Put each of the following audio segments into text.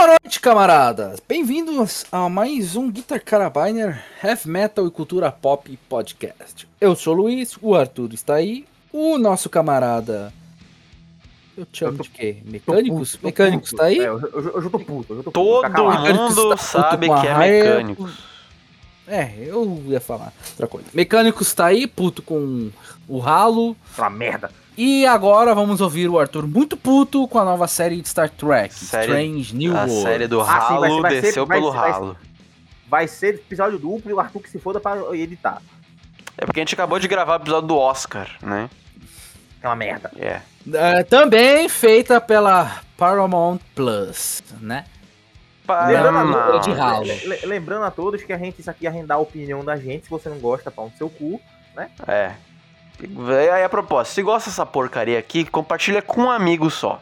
Boa noite, camaradas! Bem-vindos a mais um Guitar Carabiner Heavy Metal e Cultura Pop Podcast. Eu sou o Luiz, o Arthur está aí, o nosso camarada. Eu te chamo Eu tô- de quê? Mecânicos? Puto, Mecânicos puto. tá aí? É, eu, eu, eu já tô puto. Eu já tô puto. Todo Tá. Mecânicos mundo tá puto sabe que é raia, mecânico. É, eu ia falar outra coisa. Mecânicos tá aí, puto com o ralo. Aquela merda. E agora vamos ouvir o Arthur muito puto com a nova série de Star Trek, Série- Strange New A World. série do Ah, sim, vai ralo ser- vai ser- desceu vai pelo ser- vai ser- ralo. Vai ser episódio duplo e o Arthur que se foda pra editar. É porque a gente acabou de gravar o episódio do Oscar, né? Aquela merda. É. É, também feita pela Paramount Plus, né? Lembrando a, Não, todos, ralo. lembrando a todos que a gente, isso aqui é arrendar a opinião da gente. Se você não gosta, pau no seu cu. É. E aí a propósito, se gosta dessa porcaria aqui, compartilha com um amigo só.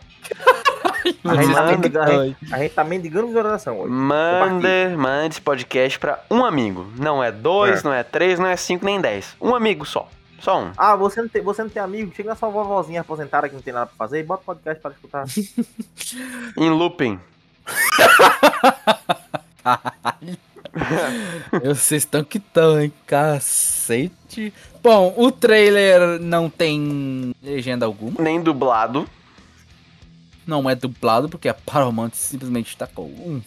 A gente, tá Manda- mendigando, a, gente, a gente tá mendigando visualização hoje. Mande, mande esse podcast pra um amigo. Não é dois, É. não é três, não é cinco, nem dez. Um amigo só. Só um. Ah, você não, tem, você não tem amigo? Chega na sua vovozinha aposentada que não tem nada pra fazer e bota o podcast para escutar. Em looping. Vocês estão que tão, hein? Cacete. Bom, o trailer não tem legenda alguma. Nem dublado. Não é dublado, porque a Paramount simplesmente tacou um.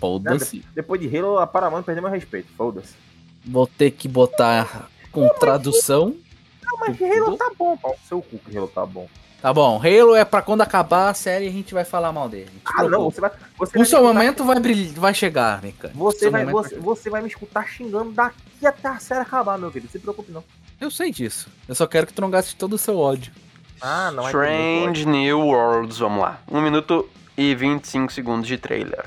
Foda-se. Depois de Halo, a Paramount perdeu meu respeito. Foda-se. Vou ter que botar com tradução. Não, mas Halo tá bom, pau seu cu que Halo tá bom. Tá bom, Halo é pra quando acabar a série a gente vai falar mal dele. Ah, não, você vai. Você O vai seu escutar- momento vai, brilhar, vai chegar, mecânico. Você Seu vai, você, você vai me escutar xingando daqui até a série acabar, meu querido. Não se preocupe, não. Eu sei disso. Eu só quero que tu não gaste todo o seu ódio. Ah, não. vai muito Strange New Worlds, vamos lá. 1 minuto e 25 segundos de trailer.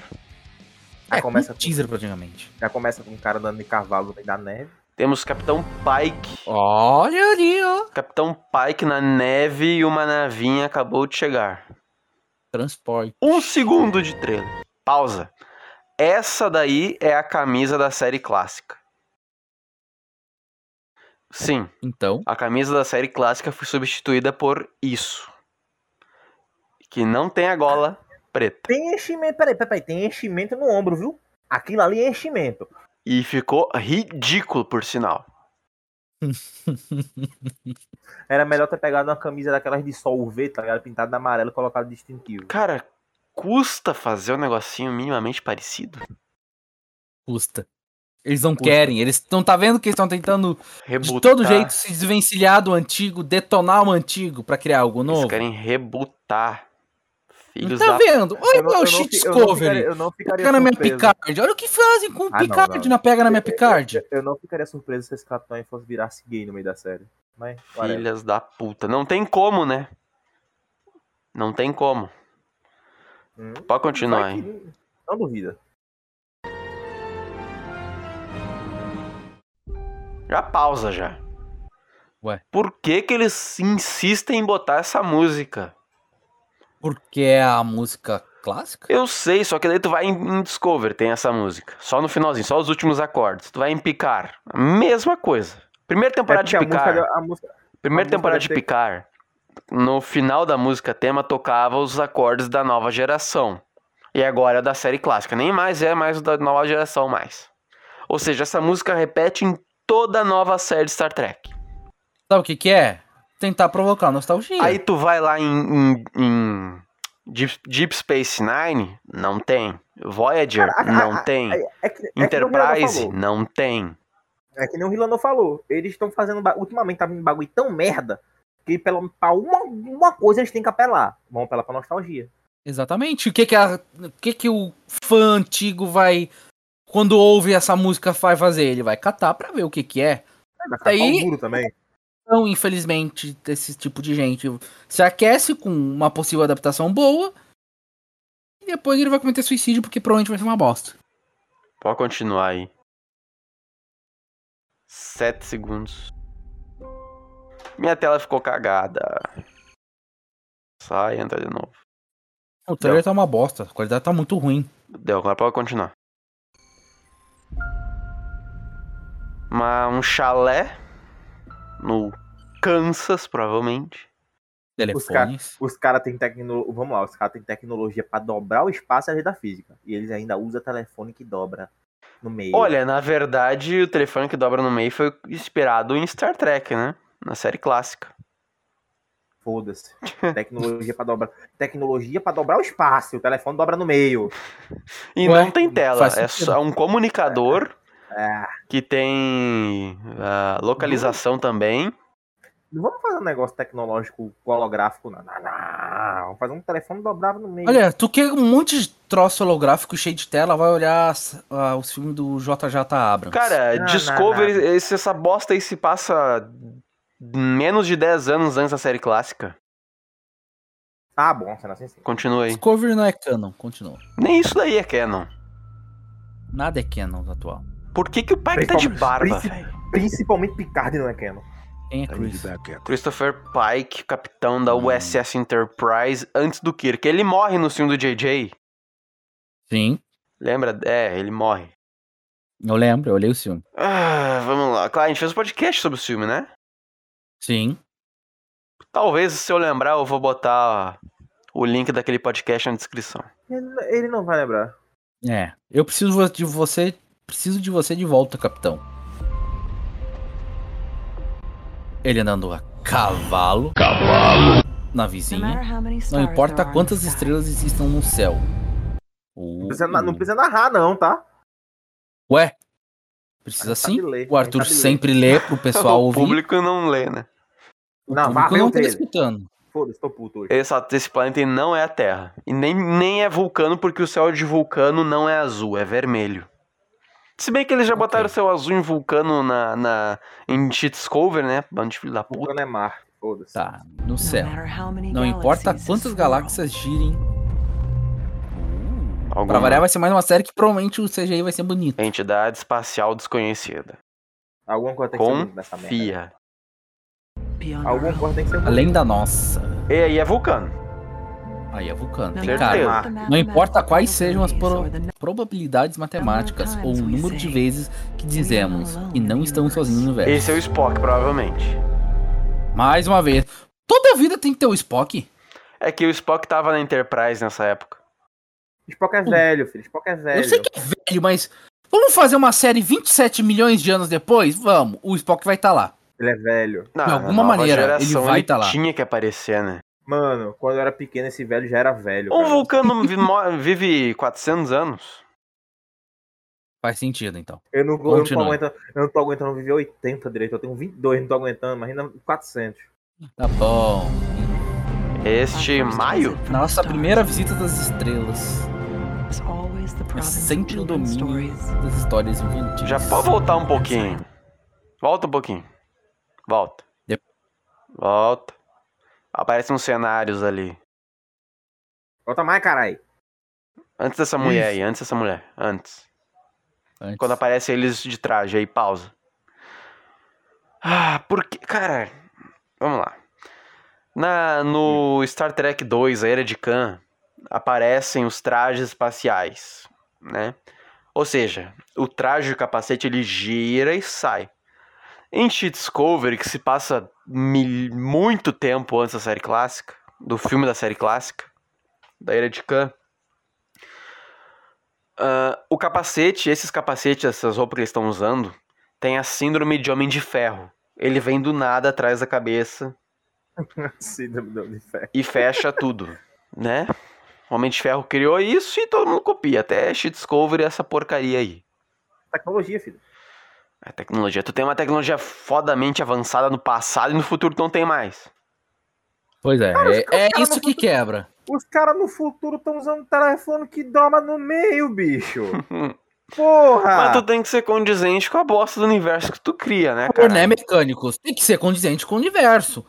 Aí é, começa um com- teaser praticamente. Já começa com um cara andando de cavalo no meio da neve. Temos Capitão Pike. Olha ali, ó. Capitão Pike na neve e uma navinha acabou de chegar. Transporte. Um segundo de trailer. Pausa. Essa daí é a camisa da série clássica. Sim, Então, a camisa da série clássica foi substituída por isso. Que não tem a gola preta. Tem enchimento, peraí, peraí, tem enchimento no ombro, viu? Aquilo ali é enchimento. E ficou ridículo, por sinal. Era melhor ter pegado uma camisa daquelas de sol UV, tá ligado? Pintada de amarelo e colocado distintivo. Cara, custa fazer um negocinho minimamente parecido? custa. Eles não Custa. querem. Eles não tá vendo que eles estão tentando de Rebutar. todo jeito se desvencilhar do antigo, detonar o antigo pra criar algo Eles novo. querem rebutar. Não Filhos tá da vendo? Olha Eu não- o eu não Shit eu não Discovery. ficaria- Eu não ficaria Pega na minha. Picard. Olha o que fazem com o Ah, não, Picard não. na pega na minha Picard. Eu não ficaria surpreso se esse capitão fosse virar-se gay no meio da série. Mas. Filhas da puta. Não tem como, né? Não tem como. Hum, Pode continuar que- Não duvida. Já pausa já. Ué. Por que que eles insistem em botar essa música? Porque é a música clássica? Eu sei, só que daí tu vai em, em Discover, tem essa música. Só no finalzinho, só os últimos acordes. Tu vai em Picar, a mesma coisa. Primeira temporada É de a música, Picar, a música, primeira a música temporada de ter- Picar, no final da música tema tocava os acordes da nova geração. E agora é da série clássica, nem mais é mais da nova geração mais. Ou seja, essa música repete em toda a nova série de Star Trek. Sabe o que que é? Tentar provocar nostalgia. Aí tu vai lá em, em- em Deep, Deep Space Nine, não tem. Voyager, Cara, a- não a- tem. é, é que, é Enterprise, falou. não tem. É que nem o Rilano falou. Eles estão fazendo. Ultimamente tá vindo bagulho tão merda que pela, pra uma, uma coisa eles têm que apelar. Vão apelar pra nostalgia. Exatamente. O que que, a- o que que o fã antigo vai. Quando ouve essa música, vai fazer? Ele vai catar pra ver o que que é. Vai ficar Aí- pau duro também. Então, infelizmente, desse tipo de gente se aquece com uma possível adaptação boa. E depois ele vai cometer suicídio porque provavelmente vai ser uma bosta. Pode continuar aí. Sete segundos. Minha tela ficou cagada. Sai, entra de novo. O trailer tá uma bosta, a qualidade tá muito ruim. Deu, agora pode continuar. Uma, um chalé no Kansas, provavelmente. Telefones. Os caras têm tecnologia. Vamos lá, os caras têm tecnologia pra dobrar o espaço e a lei da física. E eles ainda usam telefone que dobra no meio. Olha, na verdade, o telefone que dobra no meio foi inspirado em Star Trek, né? Na série clássica. Foda-se. Tecnologia pra dobrar. Tecnologia pra dobrar o espaço. O telefone dobra no meio. E Ué, não tem tela, é só um comunicador É. que tem ah, localização também. Não vamos fazer um negócio tecnológico holográfico, não. Não, não. Vamos fazer um telefone dobrável no meio. Olha, tu quer um monte de troço holográfico cheio de tela, vai olhar ah, os filmes do JJ Abrams. Cara, Não, Discovery, não, esse- essa bosta aí se passa menos de 10 anos antes da série clássica. Ah, bom, sendo assim sim. Continua aí. Discovery não é canon, continua. Nem isso daí é canon. Nada é canon atual. Por que, que o Pike tá de barba, princip- velho? Principalmente Picard não é canon. Quem é Chris? Christopher Pike, capitão da Hum. USS Enterprise, antes do Kirk. Ele morre no filme do JJ. Sim, Lembra? É, ele morre. eu lembro, eu olhei o filme. Ah, vamos lá. Claro, a gente fez um podcast sobre o filme, né? Sim. Talvez, se eu lembrar, eu vou botar o link daquele podcast na descrição. Ele, não vai lembrar. É. Eu preciso de você. Preciso de você de volta, capitão. Ele andando a cavalo. Cavalo! Na vizinha. Não importa quantas estrelas existam no céu. Uh, Não precisa, na- não precisa narrar, não, tá? Ué? Precisa sim. ler, O Arthur ler. sempre lê pro pessoal o ouvir. público não lê, né? O Não, público não o tá escutando. Foda-se, tô puto hoje. Esse, esse planeta não é a Terra. E nem, nem é vulcano, porque o céu de vulcano não é azul, é vermelho. Se bem que eles já Ok. botaram o céu azul em vulcano na, na, em Cheats Cover, né? Bando de filho da puta. Vulcano é mar. Foda-se. Tá, no céu. Não importa quantas galáxias girem. Pra Alguma variar, vai ser mais uma série que provavelmente o CGI vai ser bonito. entidade espacial desconhecida. Alguma coisa tem que ser bonita nessa merda. Confia. Alguma coisa tem que ser bonita. Além da nossa. E aí é vulcano. Aí é vulcano. Não, Tem cara. Não importa quais sejam as pro- probabilidades matemáticas ou o número de vezes que dizemos que não estamos sozinhos no universo. Esse é o Spock, provavelmente. Mais uma vez. Toda vida tem que ter o Spock. É que o Spock tava na Enterprise nessa época. Spock é velho, filho. Spock é velho. Eu sei que é velho, mas vamos fazer uma série 27 milhões de anos depois? Vamos. O Spock vai estar lá. Ele é velho. Na De alguma maneira, geração, ele vai tá lá. tinha que aparecer, né? Mano, quando eu era pequeno, esse velho já era velho. Um cara. vulcano vive 400 anos. Faz sentido, então. Eu não, eu, não tô aguentando, eu não tô aguentando viver 80 direito. Eu tenho 22, não tô aguentando, imagina 400. Tá bom. Este maio? Nossa primeira visita das estrelas. É sempre o domínio das histórias infantis. Já pode voltar um pouquinho. Volta um pouquinho. Volta. Yep. Volta. Aparecem uns cenários ali. Volta mais, carai. Antes dessa mulher aí, antes dessa mulher. Antes. Antes. Quando aparece eles de traje aí, pausa. Ah, porque. Cara, vamos lá. Na, no Star Trek 2, a Era de Khan, aparecem os trajes espaciais, né? Ou seja, o traje e o capacete ele gira e sai. Em Discovery, que se passa muito tempo antes da série clássica, do filme da série clássica, da Era de Khan, ah, o capacete, esses capacetes, essas roupas que eles estão usando, tem a síndrome de Homem de Ferro. Ele vem do nada atrás da cabeça Síndrome de fé. e fecha tudo, né? O Homem de Ferro criou isso e todo mundo copia. Até Sheet Discovery essa porcaria aí. Tecnologia, filho. A tecnologia. Tu tem uma tecnologia fodamente avançada no passado e no futuro tu não tem mais. Pois é, Cara, é, é isso que quebra. Os caras no futuro estão usando telefone que dobra no meio, bicho. Porra! Mas tu tem que ser condizente com a bosta do universo que tu cria, né, Por né, cara? mecânicos, tem que ser condizente com o universo.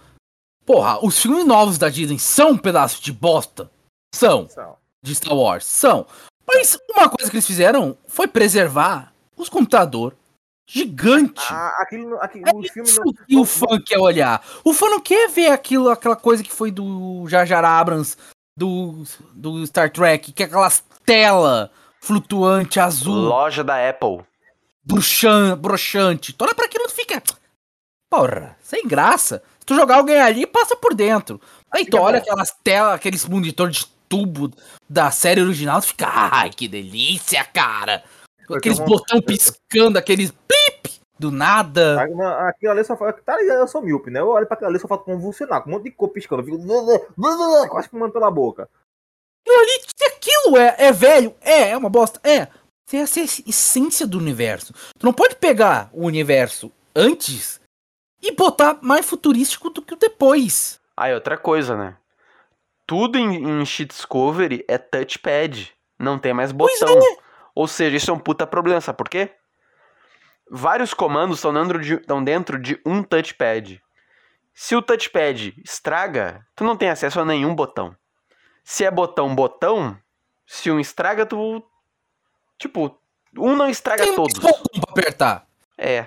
Porra, os filmes novos da Disney são um pedaço de bosta. São. São. De Star Wars. São. Mas uma coisa que eles fizeram foi preservar os computadores gigante. Ah, aquilo, aquilo, É o filme isso não. que o fã quer olhar. O fã não quer ver aquilo, aquela coisa que foi do Jar Jar Abrams, do, do Star Trek, que é aquelas tela flutuante azul, Loja da Apple. bruxan, broxante. Tu olha pra aquilo e fica... Porra, sem graça. Se tu jogar alguém ali, passa por dentro. Aí tu olha aquelas telas, aqueles monitor de tubo da série original, tu fica, ai, que delícia, cara. Aqueles botão piscando, aqueles pip do nada. Ah, Aquilo ali só falta. Tá? Eu sou míope, né? Eu olho pra aquilo ali só falta convulsionar, com um monte de cor piscando. Eu fico quase fumando pela boca. Aquilo ali, se aquilo é, é velho, é, é uma bosta, é. Tem essa essência do universo. Tu não pode pegar o universo antes e botar mais futurístico do que o depois. Aí, outra coisa, né? Tudo em, em Discovery é touchpad. Não tem mais Pois botão. Ou seja, isso é um puta problema, sabe por quê? Vários comandos estão dentro, de, estão dentro de um touchpad. Se o touchpad estraga, tu não tem acesso a nenhum botão. Se é botão, botão, se um estraga, tu. Tipo, um não estraga Tem todos. um botão pra apertar. É.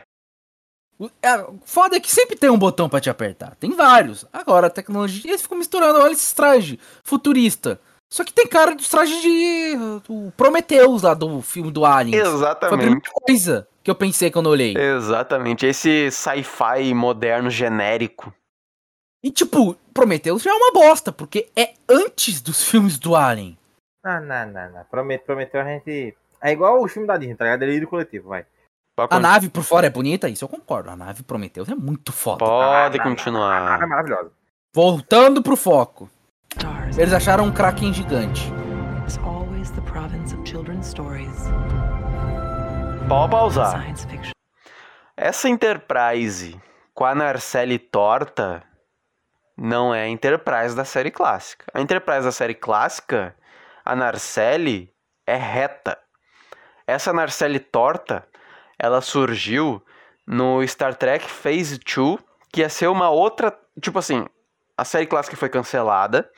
O- é, Foda é que sempre tem um botão pra te apertar. Tem vários. Agora, a tecnologia, eles ficam misturando. Olha esses trajes futurista. Só que tem cara dos trajes de. O Prometheus lá do filme do Alien. Foi a Exatamente. primeira coisa que eu pensei quando eu olhei. Exatamente. Esse sci-fi moderno genérico. E tipo, Prometheus já é uma bosta, porque é antes dos filmes do Alien. Não, não, não, não. Prometeu, prometeu a gente. É igual o filme da Disney, tá ligado? Delírio coletivo, vai. A nave por fora é bonita, isso eu concordo. A nave Prometheus é muito foda. pode Ah, continuar. é maravilhosa. Voltando pro foco. Eles acharam um Kraken gigante. science fiction. Essa Enterprise com a Narcelle torta não é a Enterprise da série clássica. A Enterprise da série clássica, a Narcelle é reta. Essa Narcelle torta, ela surgiu no Star Trek Phase 2, que ia ser uma outra, tipo assim, a série clássica foi cancelada.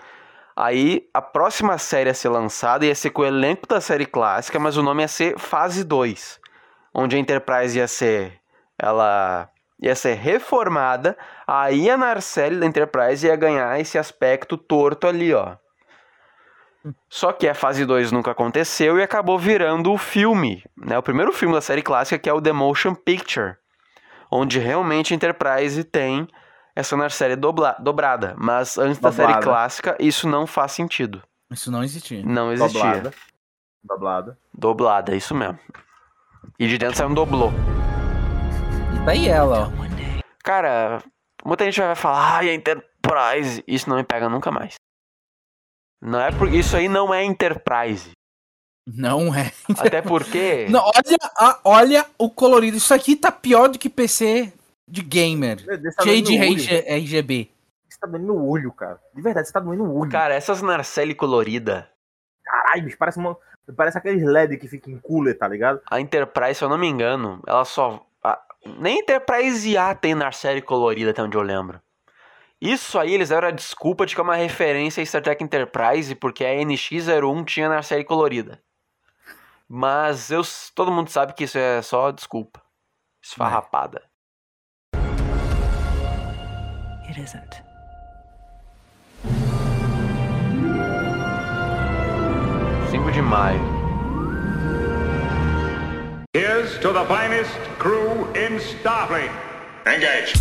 Aí a próxima série a ser lançada ia ser com o elenco da série clássica, mas o nome ia ser Fase 2 onde a Enterprise ia ser ela ia ser reformada, aí a Narcelle da Enterprise ia ganhar esse aspecto torto ali, ó. Só que a fase 2 nunca aconteceu e acabou virando o filme, né? O primeiro filme da série clássica que é o The Motion Picture, onde realmente a Enterprise tem essa Narcelle dobla- dobrada, mas antes da série clássica isso não faz sentido. Isso não existia. Não existia. Doblada. Doblada. Doblada, é isso mesmo. E de dentro sai um doblô. E tá aí ela, ó. Cara, muita gente vai falar, ai, a Enterprise. Isso não me pega nunca mais. Não é porque isso aí não é Enterprise. Não é. Até porque. Não, olha, olha o colorido. Isso aqui tá pior do que PC de gamer. Tá Cheio de. RG RGB. Você tá doendo no olho, cara. De verdade, você tá doendo no olho. Cara, essas Narcelle colorida, Caralho, bicho, parece, uma, parece aqueles LED que fica em cooler, tá ligado? a Enterprise, se eu não me engano, ela só. a- nem Enterprise A tem Narcelle colorida, até onde eu lembro. Isso aí eles deram a desculpa de que é uma referência a Star Trek Enterprise, porque a NX-01 tinha Narcelle colorida. Mas eu, todo mundo sabe que isso é só desculpa. Esfarrapada. It isn't. 5 de maio. Here's to the finest crew in Starfleet. Engage.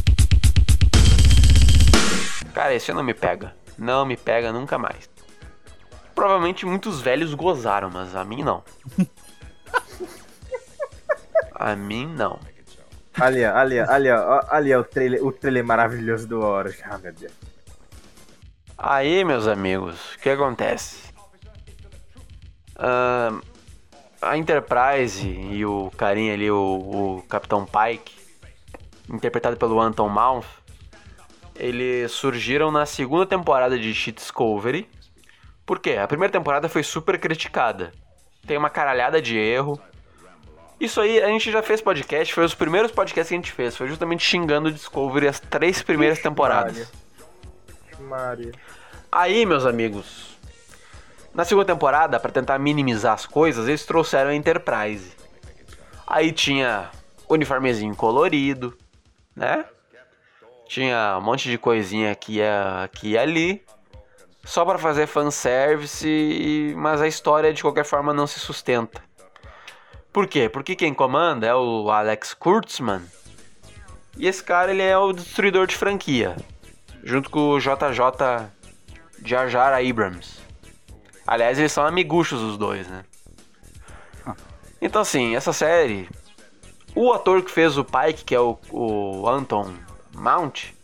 Cara, esse não me pega. Não me pega nunca mais. Provavelmente muitos velhos gozaram, mas a mim não. a mim não. Ali, ó, ali, ó, ali, ó, ali, ó, o trailer, o trailer maravilhoso do Horus. Ah, meu Deus. Aí, meus amigos, o que acontece? Ahn, a Enterprise e o carinha ali, o, o Capitão Pike, interpretado pelo Anton Mount, eles surgiram na segunda temporada de Shit Discovery. Por quê? A primeira temporada foi super criticada. Tem uma caralhada de erro. Isso aí, a gente já fez podcast, foi os primeiros podcasts que a gente fez. Foi justamente xingando o Discovery as três primeiras temporadas. Maria. Aí, meus amigos, na segunda temporada, pra tentar minimizar as coisas, eles trouxeram a Enterprise. Aí tinha uniformezinho colorido, né? Tinha um monte de coisinha aqui, e- aqui e ali. Só pra fazer fanservice, mas a história de qualquer forma não se sustenta. Por quê? Porque quem comanda é o Alex Kurtzman. E esse cara, ele é o destruidor de franquia. Junto com o JJ Jar Jar Abrams. Aliás, eles são amiguchos os dois, né? Então, assim, essa série... O ator que fez o Pike, que é o, o Anton Mount,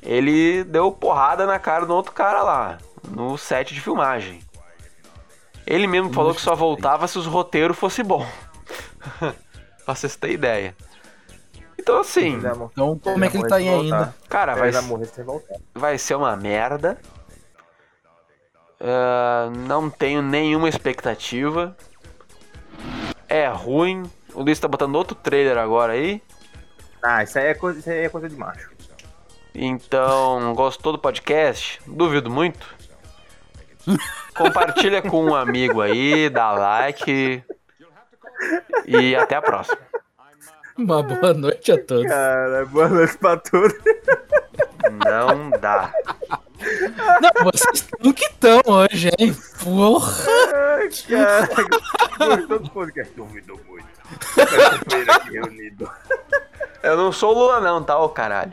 ele deu porrada na cara do outro cara lá, no set de filmagem. Ele mesmo falou que só voltava se os roteiros fossem bons. pra vocês terem ideia. Então, assim, Então, como é que ele tá aí ainda? cara, vai, vai morrer sem voltar. vai ser uma merda. Ah, não tenho nenhuma expectativa. É ruim. O Luiz tá botando outro trailer agora aí. Ah, isso aí é coisa, isso aí é coisa de macho. Então, gostou do podcast? Duvido muito. Compartilha com um amigo aí, dá like. E até a próxima. Uma boa noite a todos. Cara, boa noite pra todos. Não dá. Não, vocês estão que estão hoje, hein? Porra! Ai, cara. Gostou do podcast? Duvido muito. Reunido. Eu não sou o Lula não, tá, ô caralho?